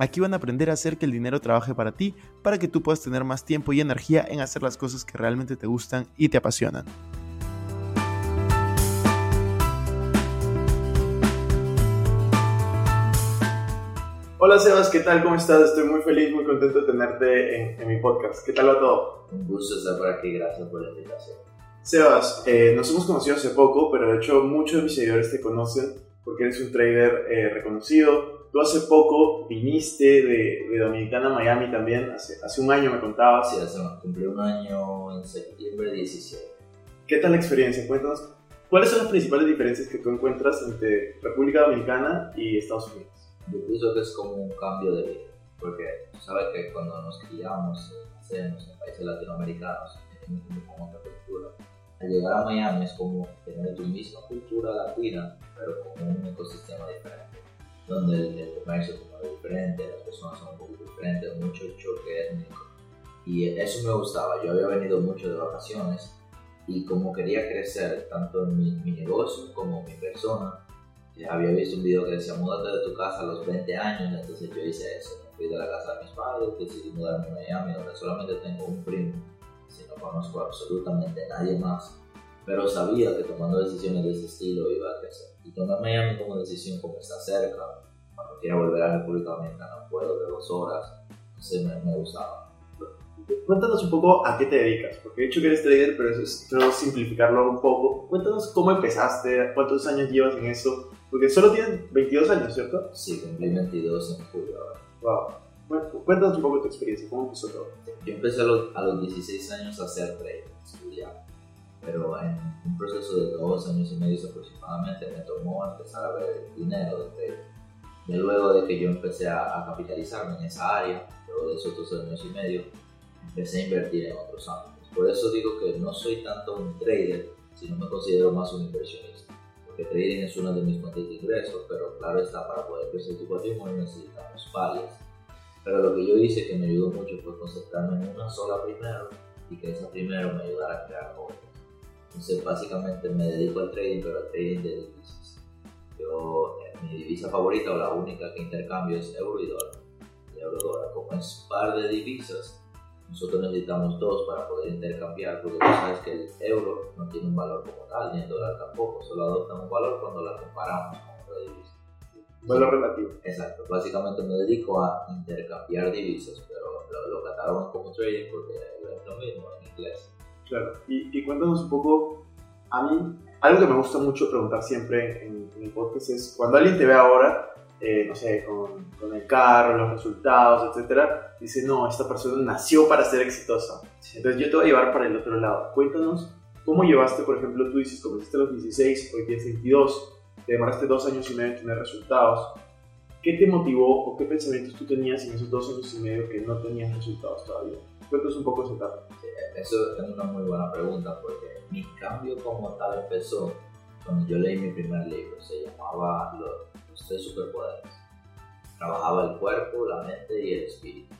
Aquí van a aprender a hacer que el dinero trabaje para ti, para que tú puedas tener más tiempo y energía en hacer las cosas que realmente te gustan y te apasionan. Hola Sebas, ¿qué tal? ¿Cómo estás? Estoy muy feliz, muy contento de tenerte en, mi podcast. ¿Qué tal va todo? Un gusto estar por aquí, gracias por la invitación. Sebas, eh, nos hemos conocido hace poco, pero de hecho muchos de mis seguidores te conocen porque eres un trader eh, reconocido, Tú hace poco viniste de, de, Dominicana a Miami también, hace, hace un año me contabas. Sí, hace, cumplí un año en septiembre 17. ¿Qué tal la experiencia? Cuéntanos, ¿cuáles son las principales diferencias que tú encuentras entre República Dominicana y Estados Unidos? Yo pienso que es como un cambio de vida, porque tú sabes que cuando nos criamos, hacemos en países latinoamericanos, con otra cultura, al llegar a Miami es como tener tu misma cultura latina, pero con un ecosistema diferente donde el, comercio es diferente, las personas son un poco diferentes, mucho choque étnico. Y eso me gustaba. Yo había venido mucho de vacaciones y como quería crecer tanto en mi, mi negocio como mi persona, había visto un video que decía, múdate de tu casa a los 20 años, entonces yo hice eso. fui de la casa de mis padres, decidí mudarme a Miami, donde solamente tengo un primo, si no conozco absolutamente nadie más pero sabía que tomando decisiones de ese estilo iba a crecer. Y tomé Miami como decisión como está cerca, cuando quiera volver a la República Dominicana puedo de dos horas, entonces me, me gustaba. Cuéntanos un poco a qué te dedicas, porque he dicho que eres trader, pero eso es, quiero simplificarlo un poco. Cuéntanos cómo empezaste, cuántos años llevas en eso, porque solo tienes 22 años, ¿cierto? Sí, cumplí 22 en julio ahora. Wow. Bueno, cuéntanos un poco tu experiencia, ¿cómo empezó todo? Yo empecé a los, a los 16 años a hacer trading, estudiar pero en un proceso de dos años y medio aproximadamente me tomó empezar a ver el dinero de trading. Y luego de que yo empecé a, capitalizarme en esa área, luego de esos dos años y medio, empecé a invertir en otros ámbitos. Por eso digo que no soy tanto un trader, sino me considero más un inversionista. Porque trading es una de mis fuentes de ingresos, pero claro está, para poder crecer tu patrimonio necesitamos varias. Pero lo que yo hice que me ayudó mucho fue concentrarme en una sola primero y que esa primero me ayudara a crear otras. Entonces, básicamente me dedico al trading, pero al trading de divisas. Yo, mi divisa favorita o la única que intercambio es euro y dólar. Euro dólar, como es par de divisas, nosotros necesitamos dos para poder intercambiar, porque tú sabes que el euro no tiene un valor como tal, ni el dólar tampoco, solo adopta un valor cuando la comparamos con otra divisa. Valor relativo. Exacto, básicamente me dedico a intercambiar divisas, pero lo, lo catalogan como trading porque es lo mismo en inglés. Claro, y, y, cuéntanos un poco, a mí, algo que me gusta mucho preguntar siempre en, en el podcast es, cuando alguien te ve ahora, eh, no sé, con, con, el carro, los resultados, etcétera, dice, no, esta persona nació para ser exitosa. Entonces yo te voy a llevar para el otro lado. Cuéntanos, ¿cómo llevaste, por ejemplo, tú dices, comenzaste a los 16, hoy tienes 22, te demoraste dos años y medio en tener resultados. ¿Qué te motivó o qué pensamientos tú tenías en esos dos años y medio que no tenías resultados todavía? Cuéntanos un poco ese etapa. Eso es una muy buena pregunta porque mi cambio como tal empezó cuando yo leí mi primer libro. Se llamaba Los, tres superpoderes. Trabajaba el cuerpo, la mente y el espíritu.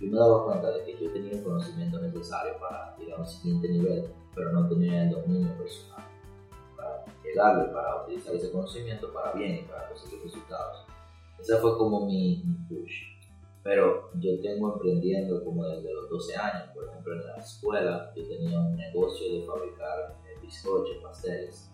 Yo me daba cuenta de que yo tenía el conocimiento necesario para ir a un siguiente nivel, pero no tenía el dominio personal para llegarle, para utilizar ese conocimiento para bien y para conseguir resultados. Ese fue como mi, mi push pero yo tengo emprendiendo como desde los 12 años. Por ejemplo, en la escuela yo tenía un negocio de fabricar eh, bizcochos, pasteles.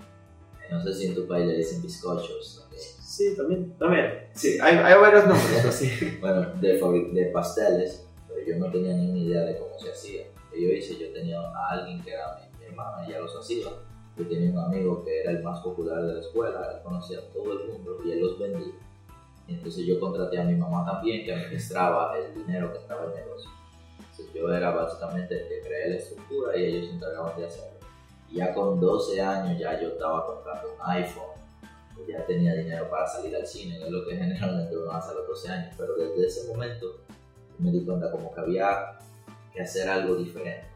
No sé si en tu país le dicen bizcochos. Sí, también. También. Sí, hay, hay varios nombres, así. Bueno, de, de pasteles, pero yo no tenía ni una idea de cómo se hacía. Yo hice, yo tenía a alguien que era mi, mi hermana, ella los hacía. Yo tenía un amigo que era el más popular de la escuela, él conocía a todo el mundo y él los vendía. Entonces yo contraté a mi mamá también, que administraba el dinero que estaba en el negocio. Entonces yo era básicamente el que creé la estructura y ellos se encargaban de hacerlo. Y ya con 12 años ya yo estaba comprando un iPhone, y ya tenía dinero para salir al cine, que es lo que generalmente uno hace a los 12 años. Pero desde ese momento me di cuenta como que había que hacer algo diferente.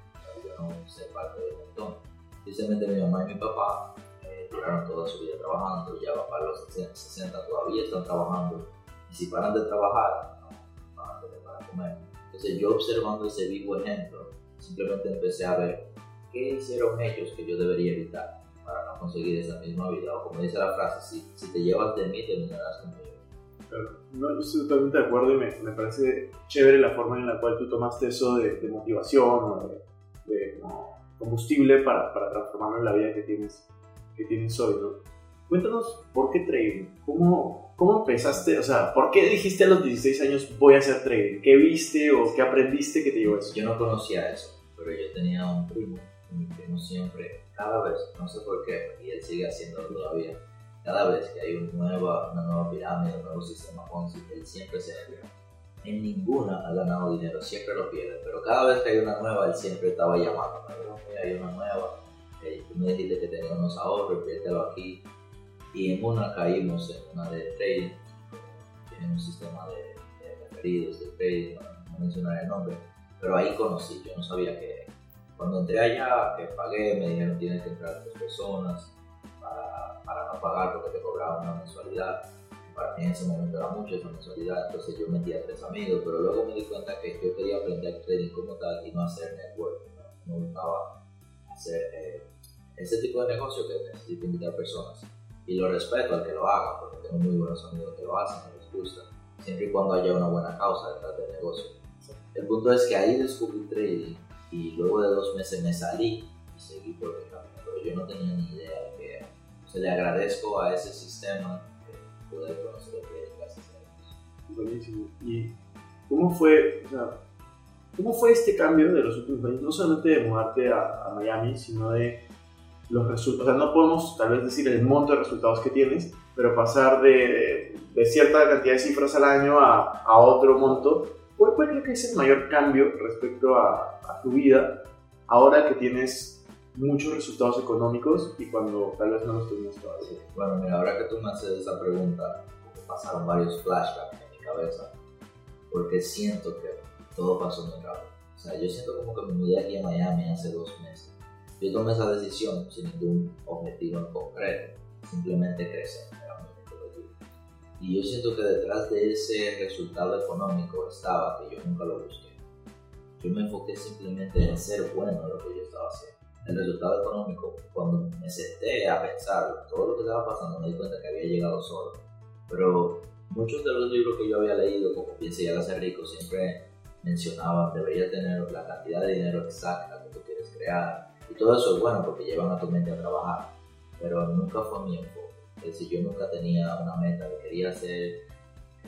Yo no ser parte del montón. Precisamente mi mamá y mi papá duraron toda su vida trabajando, ya van para los 60 todavía están trabajando. Y si paran de trabajar, no van a tener para comer. Entonces yo observando ese vivo ejemplo, simplemente empecé a ver qué hicieron ellos que yo debería evitar para no conseguir esa misma vida. O como dice la frase, si, si te llevas de mí, terminarás conmigo. No, yo estoy totalmente de acuerdo y me, me parece chévere la forma en la cual tú tomaste eso de, de motivación o de, de como combustible para, para transformarlo en la vida que tienes, que tienes hoy, ¿no? Cuéntanos, ¿por qué trading? ¿Cómo, ¿Cómo empezaste? O sea, ¿por qué dijiste a los 16 años voy a hacer trading? ¿Qué viste o qué aprendiste que te llevó a eso? Yo no conocía eso, pero yo tenía un primo, mi primo siempre, cada vez, no sé por qué, y él sigue haciéndolo todavía, cada vez que hay una nueva, una nueva pirámide, un nuevo sistema Ponzi, él siempre se pierde. En ninguna ha ganado dinero, siempre lo pierde, pero cada vez que hay una nueva, él siempre estaba llamando, "Mira, hay una nueva, eh, tú me dijiste que tenía unos ahorros, aquí, y en una caímos en una de trading, tienen un sistema de, de referidos, de trading, no, no mencionaré el nombre, pero ahí conocí, yo no sabía que cuando entré allá, que pagué, me dijeron tienes que entrar tres personas para, para no pagar porque te cobraban una mensualidad. Para mí en ese momento era mucho esa mensualidad, entonces yo metí a tres amigos, pero luego me di cuenta que yo quería aprender trading como tal y no hacer networking, no me gustaba hacer eh, ese tipo de negocio que necesita invitar personas. Y lo respeto al que lo haga, porque tengo muy buenos amigos que lo hacen, les gusta, siempre y cuando haya una buena causa detrás del negocio. El punto es que ahí descubrí trading y luego de dos meses me salí y seguí por el camino, pero yo no tenía ni idea de qué era. O sea, le agradezco a ese sistema que poder conocer el trading gracias a Dios. Buenísimo. ¿Y cómo fue, o sea, cómo fue este cambio de los últimos años? No solamente de mudarte a, a Miami, sino de los resultados. O sea, no podemos tal vez decir el monto de resultados que tienes, pero pasar de, de cierta cantidad de cifras al año a, a otro monto. ¿Cuál, ¿Cuál creo que es el mayor cambio respecto a, a tu vida ahora que tienes muchos resultados económicos y cuando tal vez no los tenías todavía? Bueno, mira, ahora que tú me haces esa pregunta, pasaron varios flashbacks en mi cabeza, porque siento que todo pasó muy rápido. O sea, yo siento como que me mudé aquí a Miami hace dos meses. Yo tomé esa decisión sin ningún objetivo en concreto, simplemente crecer. Y yo siento que detrás de ese resultado económico estaba que yo nunca lo busqué. Yo me enfoqué simplemente en ser bueno en lo que yo estaba haciendo. El resultado económico, cuando me senté a pensar todo lo que estaba pasando, me di cuenta que había llegado solo. Pero muchos de los libros que yo había leído, como Piense y hágase rico, siempre mencionaban debería tener la cantidad de dinero exacta que tú quieres crear. Y todo eso es bueno porque llevan a tu mente a trabajar. Pero nunca fue mi enfoque. Es decir, yo nunca tenía una meta de quería hacer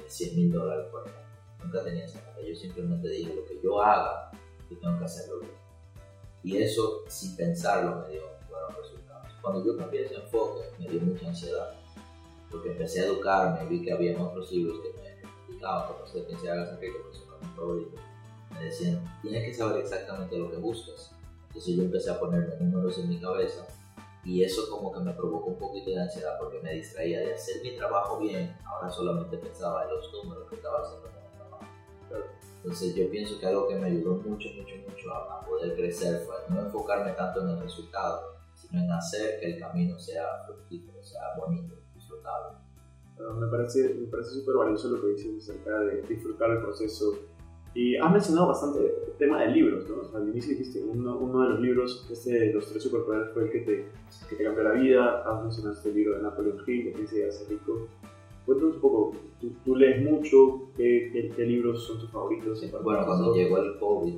100 mil dólares por mes. Nunca tenía esa meta. Yo simplemente dije lo que yo haga, yo tengo que hacerlo bien. Y eso, sin pensarlo, me dio buenos resultados. Cuando yo cambié ese enfoque, me dio mucha ansiedad. Porque empecé a educarme, vi que había otros libros que me explicaban cómo se piensa y hágase rico, que son mis favoritos. Me decían, tienes que saber exactamente lo que buscas. Entonces yo empecé a ponerme números en mi cabeza y eso como que me provocó un poquito de ansiedad porque me distraía de hacer mi trabajo bien, ahora solamente pensaba en los números que estaba haciendo con mi trabajo. Entonces yo pienso que algo que me ayudó mucho, mucho, mucho a, a, poder crecer fue no enfocarme tanto en el resultado, sino en hacer que el camino sea fructífero, sea bonito, disfrutable. Uh, me parece me parece súper valioso lo que dices acerca de disfrutar el proceso. Y has mencionado bastante el tema de libros, ¿no? O sea, al inicio dijiste, uno, uno de los libros, este de los tres superpoderes fue el que te, que te cambió la vida. Has mencionado este libro de Napoleon Hill, que dice hace rico. Cuéntanos un poco, ¿tú, tú lees mucho? ¿Qué, qué, ¿Qué, libros son tus favoritos? Bueno, cuando llegó el COVID,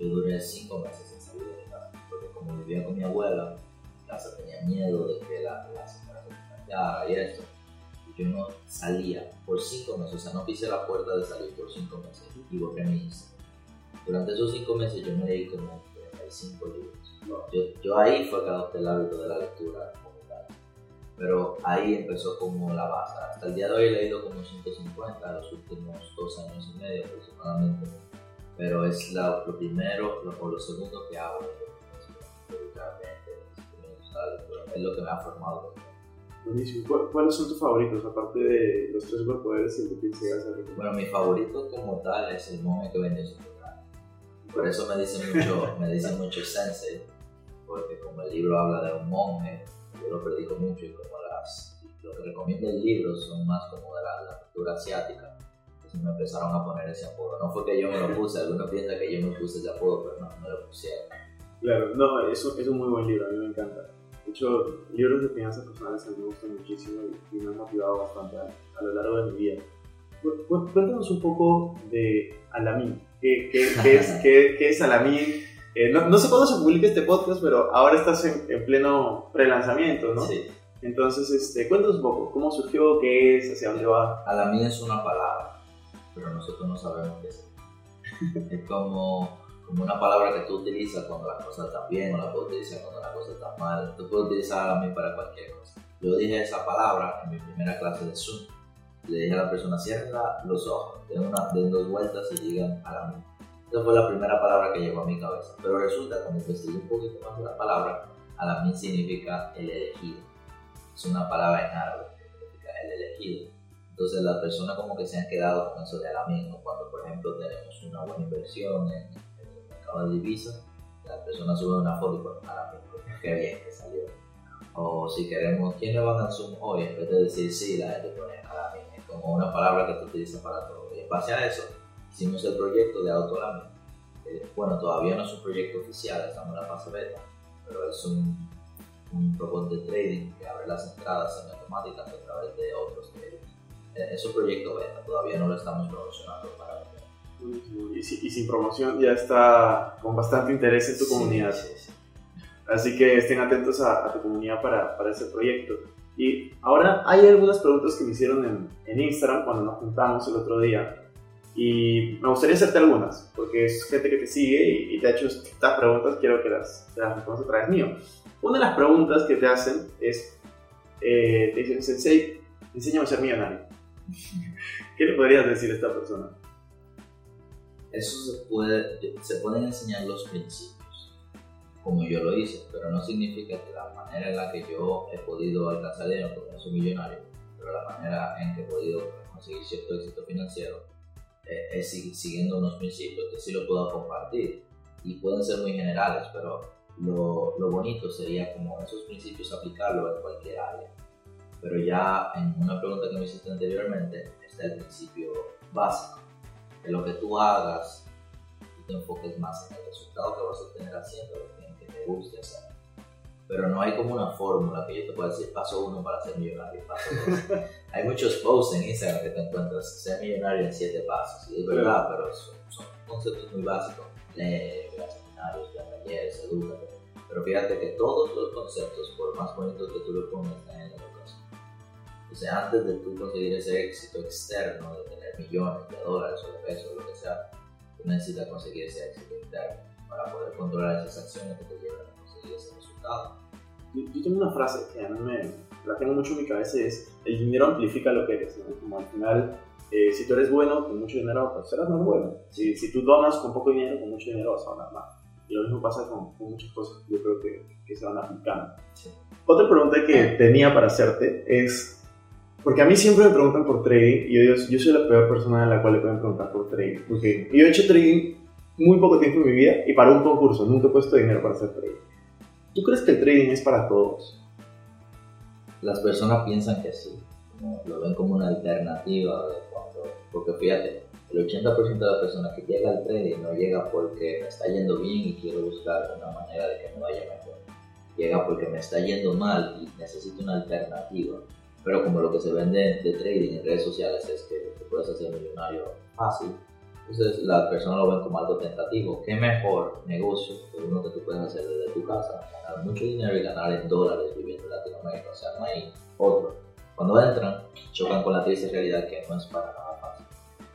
yo duré cinco meses en salir de casa, porque como vivía con mi abuela, mi casa tenía miedo de que la, la señora cara y esto. Yo no salía por cinco meses, o sea, no pisé la puerta de salir por cinco meses y borré mi Instagram. Durante esos cinco meses yo me leí como 35 libros. Yo, yo ahí fue que adopté el hábito de la lectura pero ahí empezó como la base. Hasta el día de hoy he leído como 150 los últimos dos años y medio aproximadamente, pero es lo primero o lo segundo que hago es lo que me ha formado. Buenísimo. ¿Cuáles son tus favoritos, aparte de los tres superpoderes y el que llegas a Bueno, mi favorito como tal es el monje que vendió su Por eso me dice mucho, me dice mucho Sensei, porque como el libro habla de un monje, yo lo predico mucho y como las, lo que recomiendo el libro son más como de la, cultura asiática. Entonces me empezaron a poner ese apodo. No fue que yo me lo puse, algunos piensan que yo me puse ese apodo, pero no, me lo pusieron. Claro, no, eso es un muy buen libro, a mí me encanta. De hecho, libros de finanzas personales a mí me gustan muchísimo y, me han motivado bastante a, lo largo de mi vida. Cuéntanos un poco de Alamin. ¿Qué, qué, qué es, qué, qué es Alamin? Eh, no, sé cuándo se publica este podcast, pero ahora estás en, pleno pre-lanzamiento, ¿no? Sí. Entonces, este, cuéntanos un poco, ¿cómo surgió? ¿Qué es? ¿Hacia dónde va? Alamin es una palabra, pero nosotros no sabemos qué es. es como, como una palabra que tú utilizas cuando las cosas están bien o la puedes utilizar cuando las cosas están mal. Tú puedes utilizar Alamin para cualquier cosa. Yo dije esa palabra en mi primera clase de Zoom. Le dije a la persona, cierren los ojos, den, una, den dos vueltas y digan Alamin esa fue la primera palabra que llegó a mi cabeza. Pero resulta, cuando investigué un poquito más de la palabra, Alamin significa el elegido. Es una palabra en árabe que significa el elegido. Entonces las personas como que se han quedado con eso de Alamin. Cuando, por ejemplo, tenemos una buena inversión en, mercado de divisas, las personas suben una foto y ponen Alamin. Qué bien que salió. O si queremos, ¿quién le va a Zoom hoy? En vez de decir sí, la gente pone Alamin. Es como una palabra que se utiliza para todo. Y en base a eso, hicimos el proyecto de Autolami. Eh, bueno, todavía no es un proyecto oficial, estamos en la fase beta, pero es un, un robot de trading que abre las entradas semiautomáticas a través de otros traders. Eh, es un proyecto beta, todavía no lo estamos promocionando para vender. Y, sin promoción ya está con bastante interés en tu comunidad. Así que estén atentos a, tu comunidad para, para, ese proyecto. Y ahora hay algunas preguntas que me hicieron en, en Instagram cuando nos juntamos el otro día y me gustaría hacerte algunas, porque es gente que te sigue y, te ha hecho estas preguntas, quiero que las, las respondas a través mío. Una de las preguntas que te hacen es, eh, te dicen, Sensei, enséñame a ser millonario. ¿Qué le podrías decir a esta persona? Eso se, puede, se pueden enseñar los principios, como yo lo hice, pero no significa que la manera en la que yo he podido alcanzar dinero, porque no soy millonario, pero la manera en que he podido conseguir cierto éxito financiero eh, es siguiendo unos principios que sí lo puedo compartir y pueden ser muy generales, pero lo, lo bonito sería como esos principios aplicarlo en cualquier área. Pero ya en una pregunta que me hiciste anteriormente está el principio básico, que lo que tú hagas, tú te enfoques más en el resultado que vas a obtener haciendo lo que te guste hacer pero no hay como una fórmula que yo te pueda decir paso uno para ser millonario, paso dos. hay muchos posts en Instagram que te encuentras ser millonario en siete pasos, y es verdad, pero son, conceptos muy básicos. Lee, ve a seminarios, ve a talleres, edúcate. Pero fíjate que todos los conceptos, por más bonitos que tú le pongas, están en la educación. Entonces, antes de tú conseguir ese éxito externo, de millones de dólares o de pesos, lo que sea, tú necesitas conseguir ese éxito interno para poder controlar esas acciones que te llevan a conseguir ese resultado. Yo, tengo una frase que a mí me, la tengo mucho en mi cabeza y es, el dinero amplifica lo que eres, como al final, eh, si tú eres bueno con mucho dinero, pues serás más bueno. Si, si tú donas con poco dinero, con mucho dinero vas a donar más. Y lo mismo pasa con, muchas cosas yo creo que, que se van aplicando. Otra pregunta que tenía para hacerte es, porque a mí siempre me preguntan por trading y yo digo, yo soy la peor persona a la cual le pueden preguntar por trading, porque yo he hecho trading muy poco tiempo en mi vida y para un concurso, nunca he puesto dinero para hacer trading. ¿Tú crees que el trading es para todos? Las personas piensan que sí, lo ven como una alternativa de cuando, porque fíjate, el 80% de las personas que llega al trading no llega porque me está yendo bien y quiero buscar una manera de que me vaya mejor. Llega porque me está yendo mal y necesito una alternativa. Pero como lo que se vende de trading en redes sociales es que te puedes hacer millonario fácil, entonces las personas lo ven como algo tentativo. ¿Qué mejor negocio que uno que tú puedes hacer desde tu casa? Ganar mucho dinero y ganar en dólares viviendo en Latinoamérica. O sea, no hay otro. Cuando entran, chocan con la triste realidad que no es para nada fácil.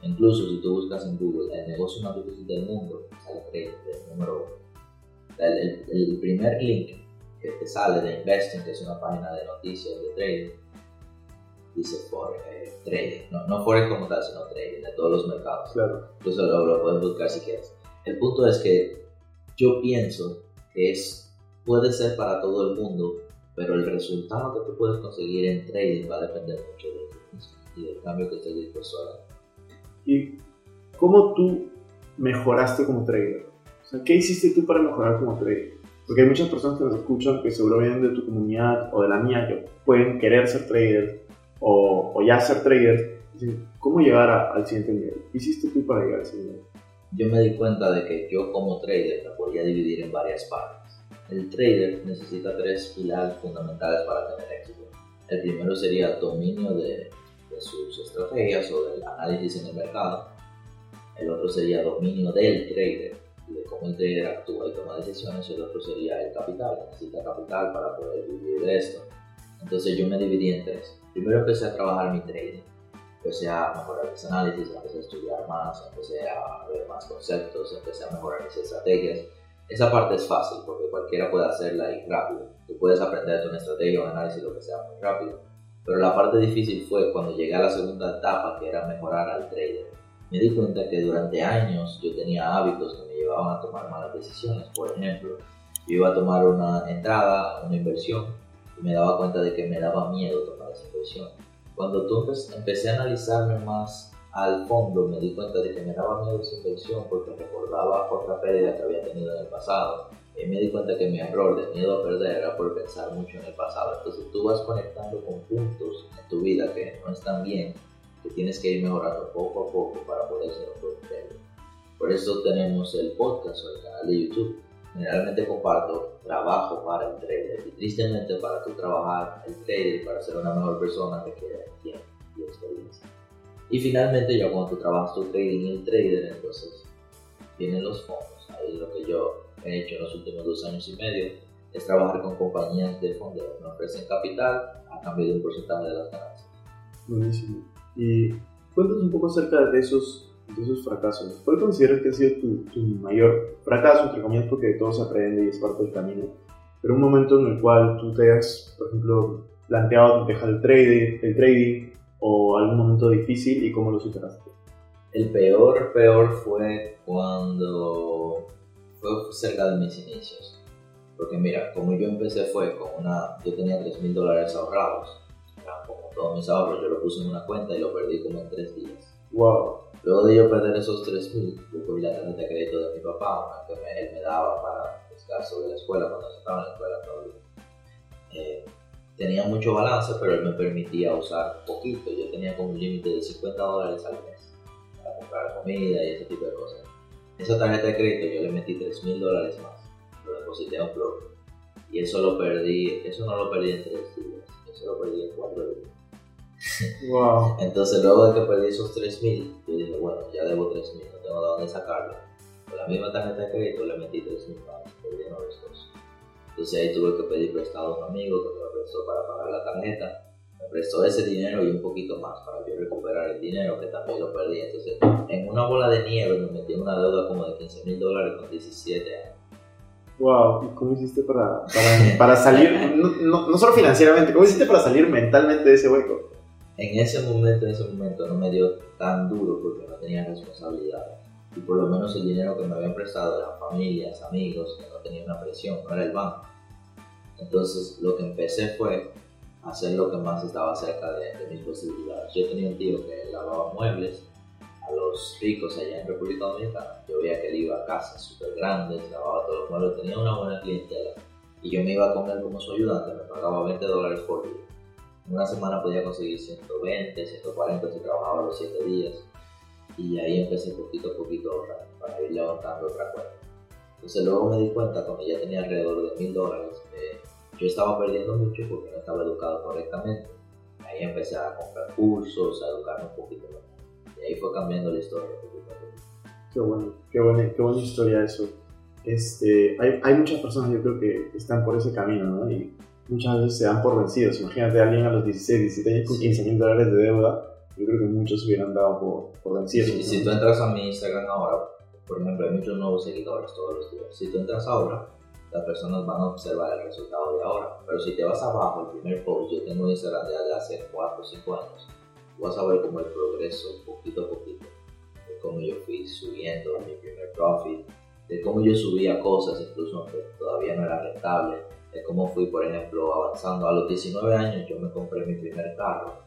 Incluso si tú buscas en Google el negocio más difícil del mundo, sale trading, el número uno. El, el, primer link que te sale de Investing, que es una página de noticias de trading, dice Forex, eh, trading. No, no Forex como tal, sino trading de todos los mercados. Claro. Incluso lo, lo puedes buscar si quieres. El punto es que yo pienso que es, puede ser para todo el mundo, pero el resultado que tú puedes conseguir en trading va a depender mucho de ti y del cambio que estés dispuesto a dar. ¿Y cómo tú mejoraste como trader? O sea, ¿qué hiciste tú para mejorar como trader? Porque hay muchas personas que nos escuchan que seguro vienen de tu comunidad o de la mía que pueden querer ser traders o, o ya ser traders. ¿Cómo llegar al siguiente nivel? ¿Qué hiciste tú para llegar a ese nivel? Yo me di cuenta de que yo como trader la podía dividir en varias partes. El trader necesita tres pilares fundamentales para tener éxito. El primero sería dominio de, de sus estrategias o del análisis en el mercado. El otro sería dominio del trader de cómo el trader actúa y toma decisiones. Y el otro sería el capital. Necesita capital para poder vivir de esto. Entonces yo me dividí en tres. Primero empecé a trabajar mi trading. Empecé a mejorar mis análisis, empecé a estudiar más, empecé a ver más conceptos, empecé a mejorar mis estrategias. Esa parte es fácil porque cualquiera puede hacerla y rápido. Tú puedes aprender una estrategia, un análisis, lo que sea muy rápido pero la parte difícil fue cuando llegué a la segunda etapa, que era mejorar al trader. Me di cuenta que durante años yo tenía hábitos que me llevaban a tomar malas decisiones. Por ejemplo, yo iba a tomar una entrada, una inversión, y me daba cuenta de que me daba miedo tomar esa inversión. Cuando tú empecé a analizarme más al fondo, me di cuenta de que me daba miedo esa inversión porque recordaba otra pérdida que había tenido en el pasado y me di cuenta que mi error de miedo a perder era por pensar mucho en el pasado. Entonces tú vas conectando con puntos en tu vida que no están bien, que tienes que ir mejorando poco a poco para poder ser un buen. Por eso tenemos el podcast o el canal de YouTube. Generalmente comparto trabajo para el trader y tristemente para tú trabajar el trader para ser una mejor persona requiere tiempo y experiencia. Y finalmente ya cuando tú trabajas tu trading y el trader, entonces vienen los fondos. Ahí lo que yo he hecho en los últimos dos años y medio es trabajar con compañías de fondo que me ofrecen capital a cambio de un porcentaje de las ganancias. Buenísimo. Y cuéntanos un poco acerca de esos, de esos fracasos. ¿Cuál consideras que ha sido tu, tu mayor fracaso, entre comillas, porque de todo se aprende y es parte del camino? Pero un momento en el cual tú te has, por ejemplo, planteado dejar el trading, el trading o algún momento difícil y cómo lo superaste. El peor, peor fue cuando fue cerca de mis inicios. Porque mira, como yo empecé fue con una, yo tenía 3 mil dólares ahorrados. como todos mis ahorros, yo lo puse en una cuenta y lo perdí como en 3 días. Wow. Luego de yo perder esos 3 mil, yo cogí la tarjeta de crédito de mi papá, una que me, él me daba para los gastos de la escuela cuando estaba en la escuela todavía. Eh, tenía mucho balance, pero él me permitía usar poquito. Yo tenía como un límite de 50 dólares al mes para comprar comida y ese tipo de cosas. Esa tarjeta de crédito yo le metí 3 mil dólares más, lo deposité a un blog. Y eso lo perdí, eso no lo perdí en 3 días, eso lo perdí en 4 días. Wow. Entonces luego de que perdí esos 3 mil, yo dije, bueno, ya debo 3 mil, no tengo de dónde sacarlo. Con la misma tarjeta de crédito le metí 3 mil más, perdí 9 cosas. Entonces ahí tuve que pedir prestado a un amigo que me lo prestó para pagar la tarjeta me prestó ese dinero y un poquito más para yo recuperar el dinero que también lo perdí. Entonces, en una bola de nieve me metí en una deuda como de 15 mil dólares con 17 años. Wow, ¿y cómo hiciste para, para, para salir, no, no, solo financieramente, cómo hiciste para salir mentalmente de ese hueco? En ese momento, en ese momento no me dio tan duro porque no tenía responsabilidades. Y por lo menos el dinero que me habían prestado eran familias, amigos, que no tenía una presión, no era el banco. Entonces lo que empecé fue hacer lo que más estaba cerca de, mis posibilidades. Yo tenía un tío que lavaba muebles a los ricos allá en República Dominicana. Yo veía que él iba a casas súper grandes, lavaba todos los muebles, tenía una buena clientela. Y yo me iba a comer como su ayudante, me pagaba 20 dólares por día. Una semana podía conseguir 120, 140 si trabajaba los 7 días. Y ahí empecé poquito a poquito a ahorrar para ir levantando otra cuenta. Entonces luego me di cuenta cuando ya tenía alrededor de 1000 dólares yo estaba perdiendo mucho porque no estaba educado correctamente. Ahí empecé a comprar cursos, a educarme un poquito más. Y ahí fue cambiando la historia. Qué bueno, qué buena, qué buena historia eso. Este, hay, hay, muchas personas yo creo que están por ese camino, ¿no? Y muchas veces se dan por vencidos. Imagínate a alguien a los 16, 17 años con 15 mil dólares de deuda. Yo creo que muchos hubieran dado por, por vencidos. Y si tú entras a mi Instagram ahora, por ejemplo, hay muchos nuevos seguidores todos los días. Si tú entras ahora, las personas van a observar el resultado de ahora. Pero si te vas abajo, el primer post, yo tengo Instagram desde hace 4 o 5 años, vas a ver como el progreso, poquito a poquito, de cómo yo fui subiendo mi primer profit, de cómo yo subía cosas, incluso aunque todavía no era rentable, de cómo fui, por ejemplo, avanzando. A los 19 años yo me compré mi primer carro.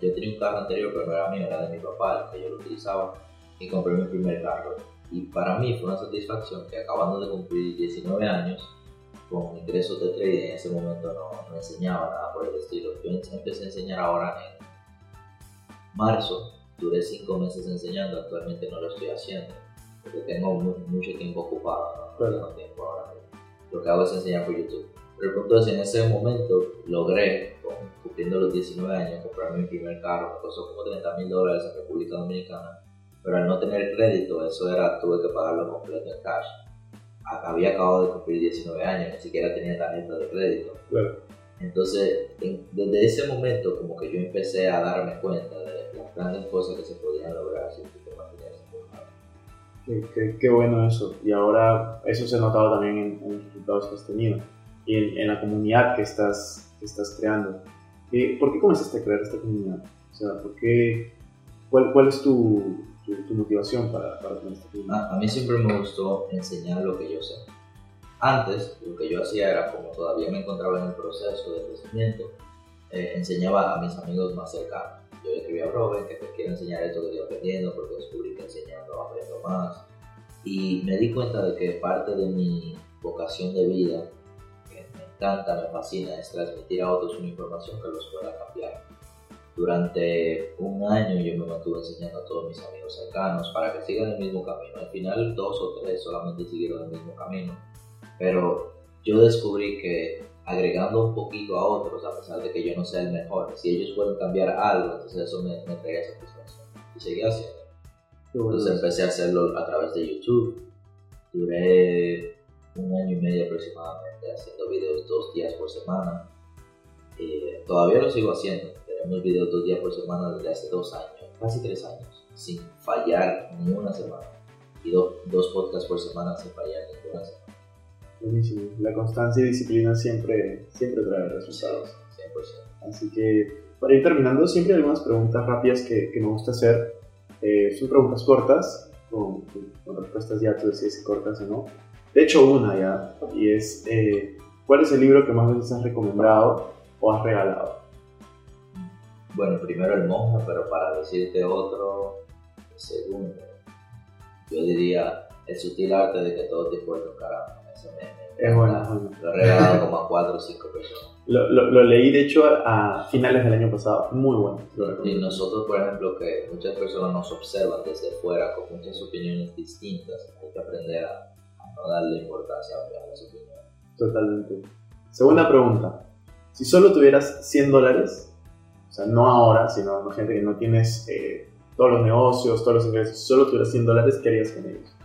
yo tenía un carro anterior, pero no era mío, era de mi papá, que yo lo utilizaba, y compré mi primer carro. Y para mí fue una satisfacción que acabando de cumplir 19 años, con ingresos de trading, en ese momento no, no enseñaba nada por el estilo. Yo empecé a enseñar ahora en marzo, duré 5 meses enseñando, actualmente no lo estoy haciendo, porque tengo mucho tiempo ocupado, no tengo tiempo ahora lo que hago es enseñar por YouTube. Pero el punto es, en ese momento logré, cumpliendo los 19 años, comprarme mi primer carro, me costó como 30 mil dólares en República Dominicana, pero al no tener crédito, eso era, tuve que pagarlo completo en cash. Había acabado de cumplir 19 años, ni siquiera tenía tarjeta de crédito. Entonces, desde ese momento, como que yo empecé a darme cuenta de las grandes cosas que se podían lograr si te Qué, qué, bueno eso. Y ahora eso se ha notado también en, los resultados que has tenido y en, la comunidad que estás, que estás creando. ¿Por qué comenzaste a crear esta comunidad? O sea, ¿por qué, cuál, ¿cuál es tu, tu, motivación para, para tener esta comunidad? A, mí siempre me gustó enseñar lo que yo sé. Antes, lo que yo hacía era, como todavía me encontraba en el proceso de crecimiento, eh, enseñaba a mis amigos más cercanos yo le escribí a Robin que te quiero enseñar esto que estoy aprendiendo porque descubrí que enseñando aprendo más. Y me di cuenta de que parte de mi vocación de vida, que me encanta, me fascina, es transmitir a otros una información que los pueda cambiar. Durante un año yo me mantuve enseñando a todos mis amigos cercanos para que sigan el mismo camino. Al final dos o tres solamente siguieron el mismo camino. Pero yo descubrí que agregando un poquito a otros, a pesar de que yo no sea el mejor. Si ellos pueden cambiar algo, entonces eso me, me traía satisfacción. Y seguí haciendo. Entonces empecé a hacerlo a través de YouTube. Duré un año y medio aproximadamente haciendo videos dos días por semana. Eh, todavía lo sigo haciendo. Tenemos videos dos días por semana desde hace dos años, casi tres años, sin fallar ni una semana. Y dos podcasts por semana sin fallar ni una semana. Buenísimo. La constancia y disciplina siempre, siempre resultados. 100%. Así que, para ir terminando, siempre hay algunas preguntas rápidas que, que me gusta hacer. Eh, son preguntas cortas, con, respuestas ya tú decides si cortas o no. De hecho, una ya, y es, eh, ¿cuál es el libro que más veces has recomendado o has regalado? Bueno, primero el monje, pero para decirte otro, segundo, yo diría el sutil arte de que todo tipo de tocar es bueno, Lo he regalado como a 4 o 5 personas. Lo, lo, leí de hecho a, finales del año pasado, muy bueno. Y nosotros, por ejemplo, que muchas personas nos observan desde fuera con muchas opiniones distintas, hay que aprender a, no darle importancia a las opiniones. Totalmente. Segunda pregunta. Si solo tuvieras 100 dólares, o sea, no ahora, sino imagínate que no tienes eh, todos los negocios, todos los ingresos, solo tuvieras 100 dólares, ¿qué harías con ellos?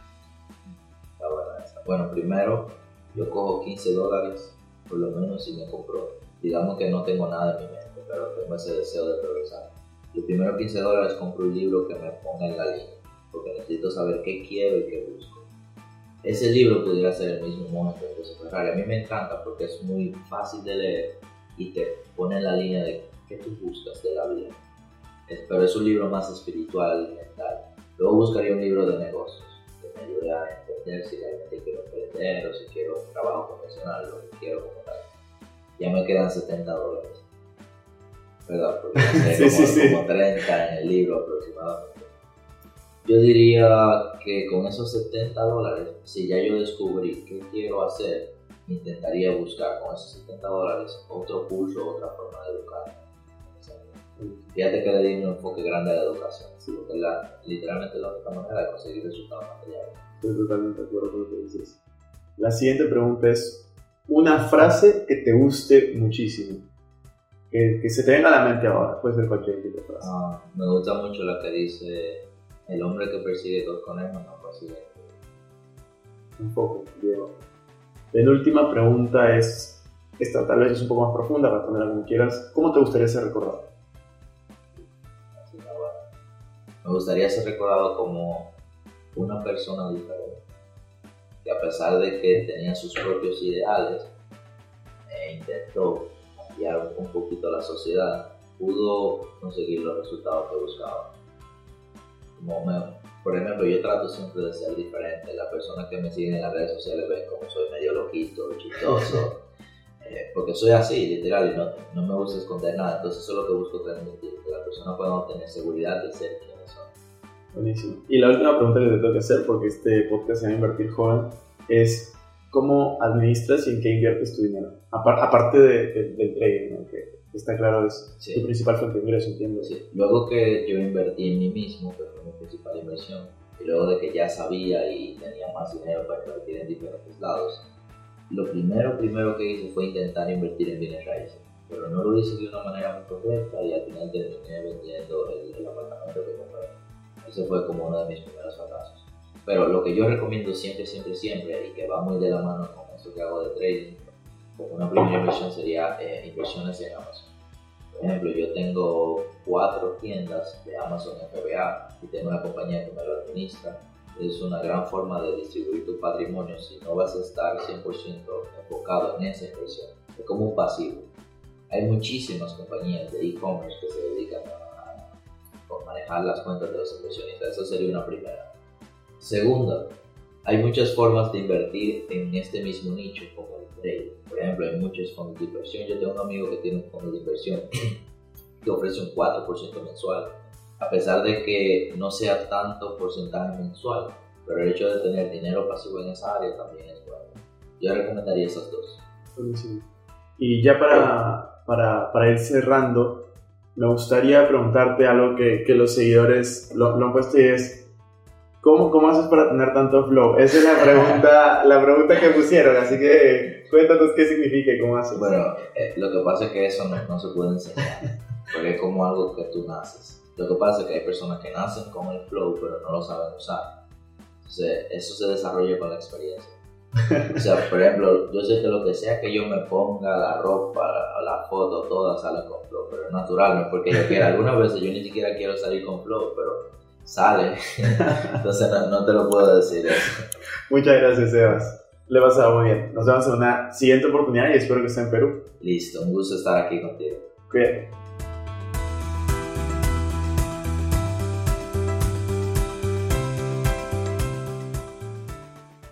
Bueno, primero yo cojo 15 dólares, por lo menos, y me compro. Digamos que no tengo nada en mi mente, pero tengo ese deseo de progresar. Los primeros 15 dólares compro un libro que me ponga en la línea, porque necesito saber qué quiero y qué busco. Ese libro pudiera ser el mismo momento de Ferrari. A mí me encanta porque es muy fácil de leer y te pone en la línea de qué tú buscas de la vida. Pero es un libro más espiritual y mental. Luego buscaría un libro de negocios me ayude a entender si realmente quiero emprender o si quiero un trabajo profesional, lo que quiero como tal. Ya me quedan 70 dólares. ¿Verdad? Porque sí, como, sí, como 30 en el libro aproximadamente. Yo diría que con esos 70 dólares, si ya yo descubrí qué quiero hacer, intentaría buscar con esos 70 dólares otro curso, otra forma de educar Fíjate que le di un enfoque grande a la educación, porque la, literalmente la única manera de conseguir resultados materiales. Estoy totalmente de acuerdo con lo que dices. La siguiente pregunta es una frase que te guste muchísimo. Que, que se te venga a la mente ahora, puede ser cualquier tipo de frase. Ah, me gusta mucho la que dice: El hombre que persigue dos conejos no consigue. Un poco, Diego. La última pregunta es: esta tal vez es un poco más profunda, responderla como quieras. ¿Cómo te gustaría ser recordado? Me gustaría ser recordado como una persona diferente, que a pesar de que tenía sus propios ideales, e intentó cambiar un poquito la sociedad, pudo conseguir los resultados que buscaba. Como por ejemplo, yo trato siempre de ser diferente. Las personas que me siguen en las redes sociales ven como soy medio loquito, chistoso, eh, porque soy así, literal, y no, no, me gusta esconder nada. Entonces, eso es lo que busco transmitir, que las personas puedan tener seguridad de ser. Buenísimo. Y la última pregunta que te tengo que hacer, porque este podcast se llama Invertir Joven, es ¿cómo administras y en qué inviertes tu dinero? aparte de, del trading, ¿no? que está claro es tu principal fuente de ingreso, entiendo. Sí. Luego que yo invertí en mí mismo, que fue mi principal inversión, y luego de que ya sabía y tenía más dinero para invertir en diferentes lados, lo primero, primero que hice fue intentar invertir en bienes raíces. Pero no lo hice de una manera muy correcta y al final terminé vendiendo el, apartamento que compré. Ese fue como uno de mis primeros fracasos. Pero lo que yo recomiendo siempre, siempre, siempre, y que va muy de la mano con esto que hago de trading, como una primera inversión sería eh, inversiones en Amazon. Por ejemplo, yo tengo cuatro tiendas de Amazon FBA y tengo una compañía que me lo administra. Es una gran forma de distribuir tu patrimonio si no vas a estar 100% enfocado en esa inversión. Es como un pasivo. Hay muchísimas compañías de e-commerce que se dedican a, manejar las cuentas de los inversionistas. Esa sería una primera. Segunda, hay muchas formas de invertir en este mismo nicho, como por ejemplo, hay muchos fondos de inversión. Yo tengo un amigo que tiene un fondo de inversión que ofrece un 4% mensual, a pesar de que no sea tanto porcentaje mensual, pero el hecho de tener dinero pasivo en esa área también es bueno. Yo recomendaría esas dos. Y ya para, para, para ir cerrando, me gustaría preguntarte algo que, que los seguidores lo, lo han puesto y es, ¿Cómo, ¿Cómo haces para tener tanto flow? Esa es la pregunta, la pregunta que pusieron, así que cuéntanos qué significa y cómo haces. Bueno, eh, lo que pasa es que eso no, no, se puede enseñar, porque es como algo que tú naces. Lo que pasa es que hay personas que nacen con el flow, pero no lo saben usar. Entonces, eso se desarrolla con la experiencia. O sea, por ejemplo, yo sé que lo que sea que yo me ponga, la ropa, la, foto, todas salen con flow, pero es natural, no es porque yo quiera. Algunas veces yo ni siquiera quiero salir con flow, pero sale. Entonces no, te lo puedo decir Muchas gracias, Sebas. Le vas a muy bien. Nos vemos en una siguiente oportunidad y espero que esté en Perú. Listo, un gusto estar aquí contigo. Cuídate.